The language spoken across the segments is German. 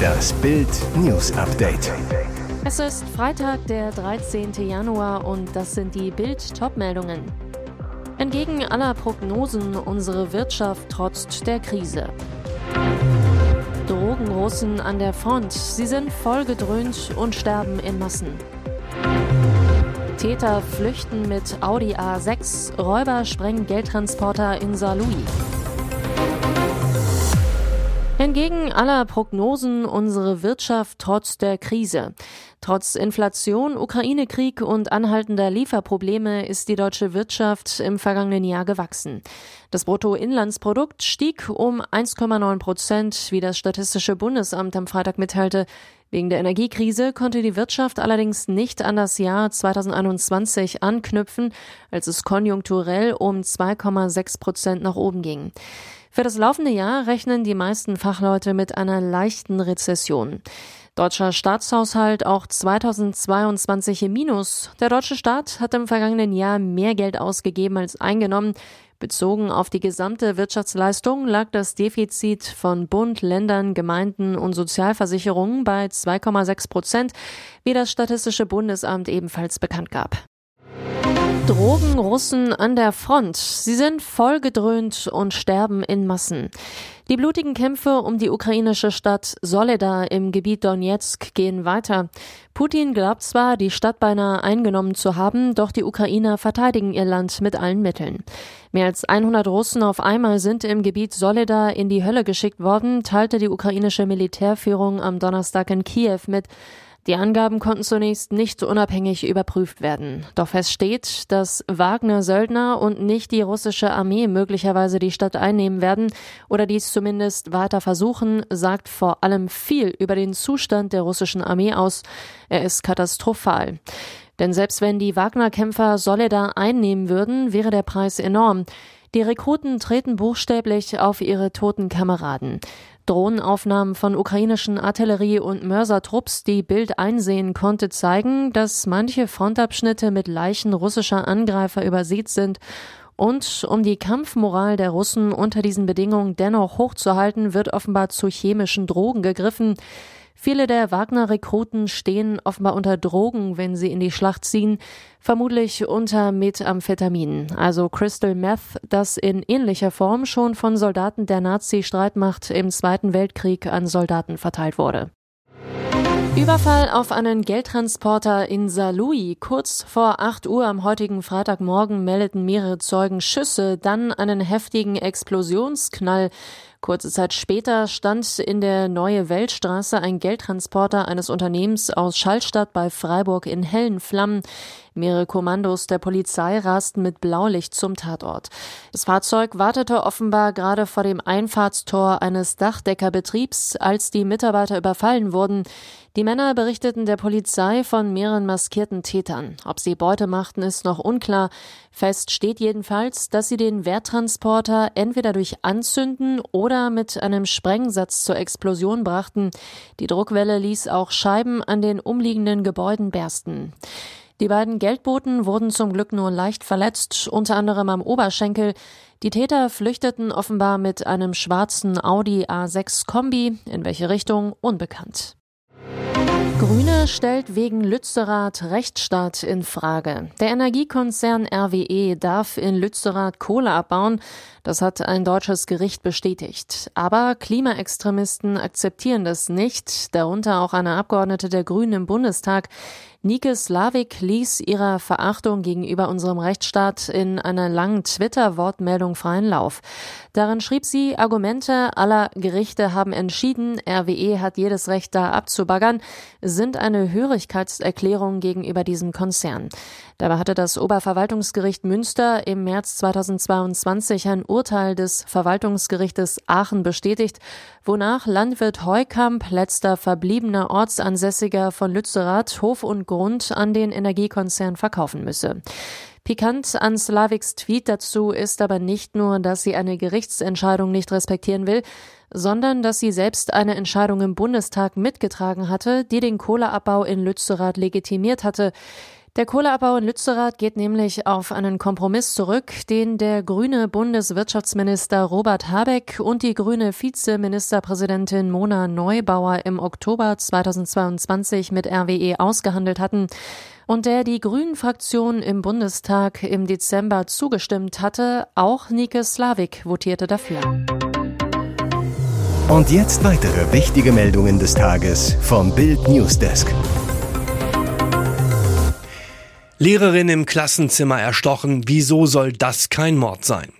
Das Bild News Update. Es ist Freitag, der 13. Januar und das sind die Bild Topmeldungen. Entgegen aller Prognosen unsere Wirtschaft trotzt der Krise. Drogenrussen an der Front, sie sind vollgedröhnt und sterben in Massen. Täter flüchten mit Audi A6, Räuber sprengen Geldtransporter in Saarlouis. Entgegen aller Prognosen unsere Wirtschaft trotz der Krise. Trotz Inflation, Ukraine-Krieg und anhaltender Lieferprobleme ist die deutsche Wirtschaft im vergangenen Jahr gewachsen. Das Bruttoinlandsprodukt stieg um 1,9 Prozent, wie das Statistische Bundesamt am Freitag mitteilte. Wegen der Energiekrise konnte die Wirtschaft allerdings nicht an das Jahr 2021 anknüpfen, als es konjunkturell um 2,6 Prozent nach oben ging. Für das laufende Jahr rechnen die meisten Fachleute mit einer leichten Rezession. Deutscher Staatshaushalt auch 2022 im Minus. Der deutsche Staat hat im vergangenen Jahr mehr Geld ausgegeben als eingenommen. Bezogen auf die gesamte Wirtschaftsleistung lag das Defizit von Bund, Ländern, Gemeinden und Sozialversicherungen bei 2,6 Prozent, wie das Statistische Bundesamt ebenfalls bekannt gab. Drogenrussen an der Front. Sie sind vollgedröhnt und sterben in Massen. Die blutigen Kämpfe um die ukrainische Stadt Soledar im Gebiet Donetsk gehen weiter. Putin glaubt zwar, die Stadt beinahe eingenommen zu haben, doch die Ukrainer verteidigen ihr Land mit allen Mitteln. Mehr als 100 Russen auf einmal sind im Gebiet Soledar in die Hölle geschickt worden, teilte die ukrainische Militärführung am Donnerstag in Kiew mit. Die Angaben konnten zunächst nicht unabhängig überprüft werden. Doch fest steht, dass Wagner-Söldner und nicht die russische Armee möglicherweise die Stadt einnehmen werden oder dies zumindest weiter versuchen, sagt vor allem viel über den Zustand der russischen Armee aus. Er ist katastrophal. Denn selbst wenn die Wagner-Kämpfer Soledar einnehmen würden, wäre der Preis enorm. Die Rekruten treten buchstäblich auf ihre toten Kameraden. Drohnenaufnahmen von ukrainischen Artillerie- und Mörsertrupps, die Bild einsehen konnte, zeigen, dass manche Frontabschnitte mit Leichen russischer Angreifer übersät sind. Und um die Kampfmoral der Russen unter diesen Bedingungen dennoch hochzuhalten, wird offenbar zu chemischen Drogen gegriffen. Viele der Wagner-Rekruten stehen offenbar unter Drogen, wenn sie in die Schlacht ziehen, vermutlich unter Methamphetamin, also Crystal Meth, das in ähnlicher Form schon von Soldaten der Nazi-Streitmacht im Zweiten Weltkrieg an Soldaten verteilt wurde. Überfall auf einen Geldtransporter in Saarlouis. Kurz vor 8 Uhr am heutigen Freitagmorgen meldeten mehrere Zeugen Schüsse, dann einen heftigen Explosionsknall. Kurze Zeit später stand in der Neue Weltstraße ein Geldtransporter eines Unternehmens aus Schallstadt bei Freiburg in hellen Flammen. Mehrere Kommandos der Polizei rasten mit Blaulicht zum Tatort. Das Fahrzeug wartete offenbar gerade vor dem Einfahrtstor eines Dachdeckerbetriebs, als die Mitarbeiter überfallen wurden. Die Männer berichteten der Polizei von mehreren maskierten Tätern. Ob sie Beute machten, ist noch unklar. Fest steht jedenfalls, dass sie den Werttransporter entweder durch Anzünden oder mit einem Sprengsatz zur Explosion brachten. Die Druckwelle ließ auch Scheiben an den umliegenden Gebäuden bersten. Die beiden Geldboten wurden zum Glück nur leicht verletzt, unter anderem am Oberschenkel. Die Täter flüchteten offenbar mit einem schwarzen Audi A6 Kombi, in welche Richtung unbekannt. Grüne stellt wegen Lützerath Rechtsstaat in Frage. Der Energiekonzern RWE darf in Lützerath Kohle abbauen. Das hat ein deutsches Gericht bestätigt. Aber Klimaextremisten akzeptieren das nicht, darunter auch eine Abgeordnete der Grünen im Bundestag. Nike Slavik ließ ihrer Verachtung gegenüber unserem Rechtsstaat in einer langen Twitter-Wortmeldung freien Lauf. Darin schrieb sie, Argumente aller Gerichte haben entschieden, RWE hat jedes Recht da abzubaggern, sind eine Hörigkeitserklärung gegenüber diesem Konzern. Dabei hatte das Oberverwaltungsgericht Münster im März 2022 ein Urteil des Verwaltungsgerichtes Aachen bestätigt, wonach Landwirt Heukamp, letzter verbliebener Ortsansässiger von Lützerath, Hof und Grund an den Energiekonzern verkaufen müsse. Pikant an Slaviks Tweet dazu ist aber nicht nur, dass sie eine Gerichtsentscheidung nicht respektieren will, sondern dass sie selbst eine Entscheidung im Bundestag mitgetragen hatte, die den Kohleabbau in Lützerath legitimiert hatte. Der Kohleabbau in Lützerath geht nämlich auf einen Kompromiss zurück, den der grüne Bundeswirtschaftsminister Robert Habeck und die grüne Vizeministerpräsidentin Mona Neubauer im Oktober 2022 mit RWE ausgehandelt hatten und der die Grünen-Fraktion im Bundestag im Dezember zugestimmt hatte. Auch Nike Slavik votierte dafür. Und jetzt weitere wichtige Meldungen des Tages vom Bild Newsdesk. Lehrerin im Klassenzimmer erstochen, wieso soll das kein Mord sein?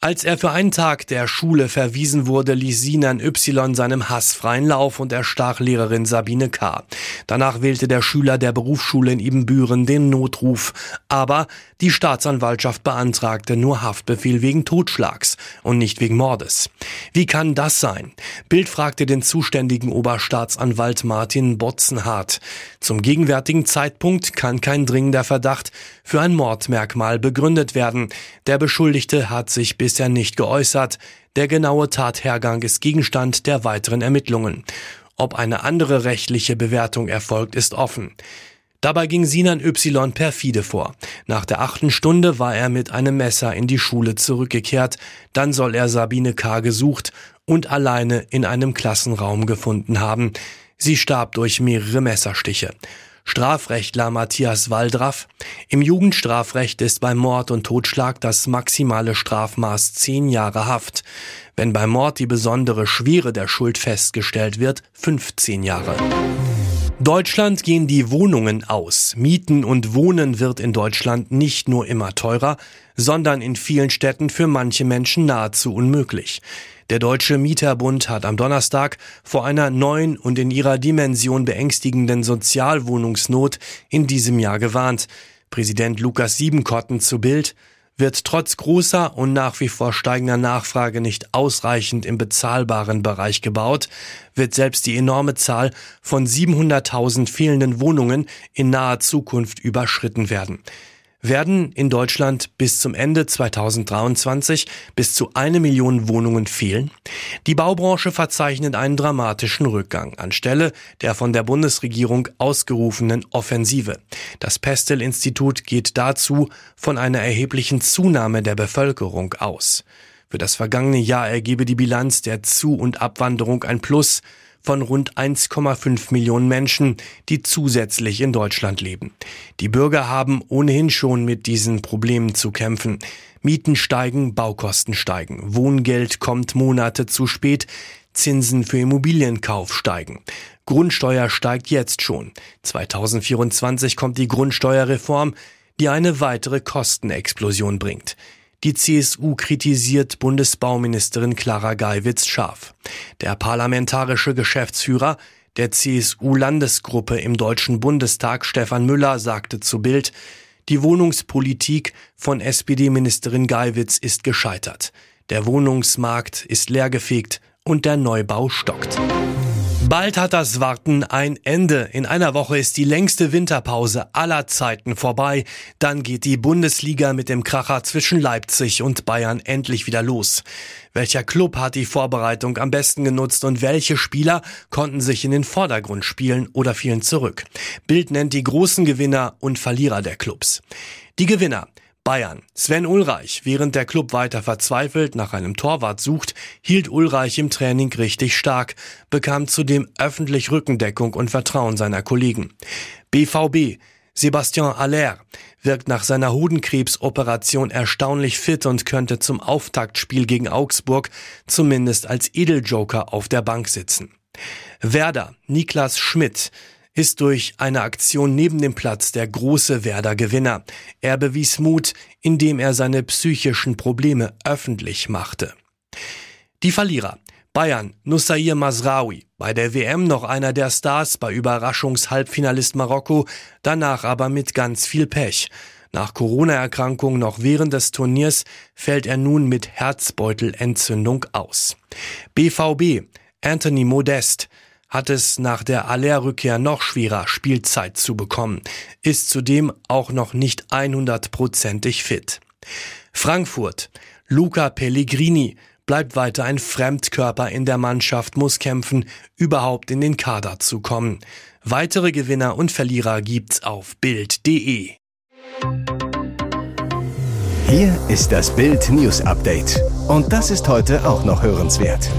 Als er für einen Tag der Schule verwiesen wurde, ließ Sinan Y seinem Hass freien Lauf und erstach Lehrerin Sabine K. Danach wählte der Schüler der Berufsschule in Ibbenbüren den Notruf. Aber die Staatsanwaltschaft beantragte nur Haftbefehl wegen Totschlags und nicht wegen Mordes. Wie kann das sein? Bild fragte den zuständigen Oberstaatsanwalt Martin Botzenhardt. Zum gegenwärtigen Zeitpunkt kann kein dringender Verdacht für ein Mordmerkmal begründet werden. Der Beschuldigte hat sich bis bisher nicht geäußert. Der genaue Tathergang ist Gegenstand der weiteren Ermittlungen. Ob eine andere rechtliche Bewertung erfolgt, ist offen. Dabei ging Sinan Y perfide vor. Nach der achten Stunde war er mit einem Messer in die Schule zurückgekehrt. Dann soll er Sabine K. gesucht und alleine in einem Klassenraum gefunden haben. Sie starb durch mehrere Messerstiche. Strafrechtler Matthias Waldraff. Im Jugendstrafrecht ist beim Mord und Totschlag das maximale Strafmaß zehn Jahre Haft. Wenn beim Mord die besondere Schwere der Schuld festgestellt wird, 15 Jahre. Deutschland gehen die Wohnungen aus. Mieten und Wohnen wird in Deutschland nicht nur immer teurer, sondern in vielen Städten für manche Menschen nahezu unmöglich. Der Deutsche Mieterbund hat am Donnerstag vor einer neuen und in ihrer Dimension beängstigenden Sozialwohnungsnot in diesem Jahr gewarnt. Präsident Lukas Siebenkotten zu Bild wird trotz großer und nach wie vor steigender Nachfrage nicht ausreichend im bezahlbaren Bereich gebaut, wird selbst die enorme Zahl von 700.000 fehlenden Wohnungen in naher Zukunft überschritten werden werden in Deutschland bis zum Ende 2023 bis zu eine Million Wohnungen fehlen. Die Baubranche verzeichnet einen dramatischen Rückgang anstelle der von der Bundesregierung ausgerufenen Offensive. Das Pestel-Institut geht dazu von einer erheblichen Zunahme der Bevölkerung aus. Für das vergangene Jahr ergebe die Bilanz der Zu- und Abwanderung ein Plus von rund 1,5 Millionen Menschen, die zusätzlich in Deutschland leben. Die Bürger haben ohnehin schon mit diesen Problemen zu kämpfen. Mieten steigen, Baukosten steigen, Wohngeld kommt Monate zu spät, Zinsen für Immobilienkauf steigen. Grundsteuer steigt jetzt schon. 2024 kommt die Grundsteuerreform, die eine weitere Kostenexplosion bringt. Die CSU kritisiert Bundesbauministerin Clara Geiwitz scharf. Der parlamentarische Geschäftsführer der CSU-Landesgruppe im Deutschen Bundestag, Stefan Müller, sagte zu Bild, die Wohnungspolitik von SPD-Ministerin Geiwitz ist gescheitert. Der Wohnungsmarkt ist leergefegt und der Neubau stockt. Bald hat das Warten ein Ende. In einer Woche ist die längste Winterpause aller Zeiten vorbei. Dann geht die Bundesliga mit dem Kracher zwischen Leipzig und Bayern endlich wieder los. Welcher Club hat die Vorbereitung am besten genutzt und welche Spieler konnten sich in den Vordergrund spielen oder fielen zurück? Bild nennt die großen Gewinner und Verlierer der Clubs. Die Gewinner. Bayern. Sven Ulreich, während der Club weiter verzweifelt nach einem Torwart sucht, hielt Ulreich im Training richtig stark, bekam zudem öffentlich Rückendeckung und Vertrauen seiner Kollegen. BVB. Sebastian Aller wirkt nach seiner Hodenkrebsoperation erstaunlich fit und könnte zum Auftaktspiel gegen Augsburg zumindest als Edeljoker auf der Bank sitzen. Werder, Niklas Schmidt, ist durch eine Aktion neben dem Platz der große Werder Gewinner. Er bewies Mut, indem er seine psychischen Probleme öffentlich machte. Die Verlierer. Bayern, Nussair Masraoui, bei der WM noch einer der Stars, bei Überraschungshalbfinalist Marokko, danach aber mit ganz viel Pech. Nach Corona-Erkrankung noch während des Turniers fällt er nun mit Herzbeutelentzündung aus. BVB, Anthony Modest, hat es nach der Aller-Rückkehr noch schwerer, Spielzeit zu bekommen, ist zudem auch noch nicht 100%ig fit. Frankfurt. Luca Pellegrini, bleibt weiter ein Fremdkörper in der Mannschaft, muss kämpfen, überhaupt in den Kader zu kommen. Weitere Gewinner und Verlierer gibt's auf Bild.de. Hier ist das Bild News Update. Und das ist heute auch noch hörenswert.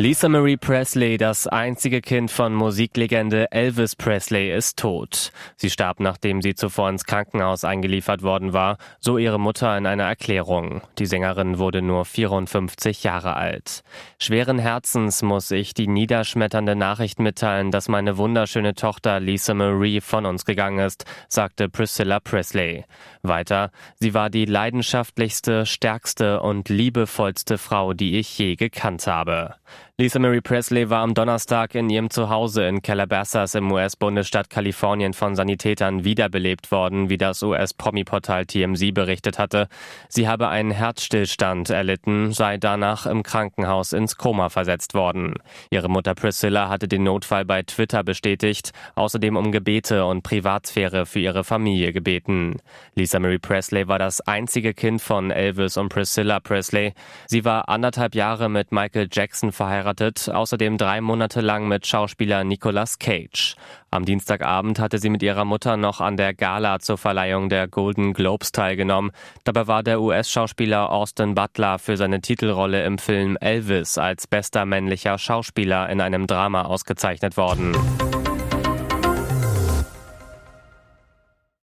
Lisa Marie Presley, das einzige Kind von Musiklegende Elvis Presley, ist tot. Sie starb, nachdem sie zuvor ins Krankenhaus eingeliefert worden war, so ihre Mutter in einer Erklärung. Die Sängerin wurde nur 54 Jahre alt. Schweren Herzens muss ich die niederschmetternde Nachricht mitteilen, dass meine wunderschöne Tochter Lisa Marie von uns gegangen ist, sagte Priscilla Presley. Weiter, sie war die leidenschaftlichste, stärkste und liebevollste Frau, die ich je gekannt habe. Lisa Marie Presley war am Donnerstag in ihrem Zuhause in Calabasas im US-Bundesstaat Kalifornien von Sanitätern wiederbelebt worden, wie das US-Promi-Portal TMZ berichtet hatte. Sie habe einen Herzstillstand erlitten, sei danach im Krankenhaus ins Koma versetzt worden. Ihre Mutter Priscilla hatte den Notfall bei Twitter bestätigt, außerdem um Gebete und Privatsphäre für ihre Familie gebeten. Lisa Marie Presley war das einzige Kind von Elvis und Priscilla Presley. Sie war anderthalb Jahre mit Michael Jackson verheiratet verheiratet, außerdem drei Monate lang mit Schauspieler Nicolas Cage. Am Dienstagabend hatte sie mit ihrer Mutter noch an der Gala zur Verleihung der Golden Globes teilgenommen. Dabei war der US-Schauspieler Austin Butler für seine Titelrolle im Film Elvis als bester männlicher Schauspieler in einem Drama ausgezeichnet worden.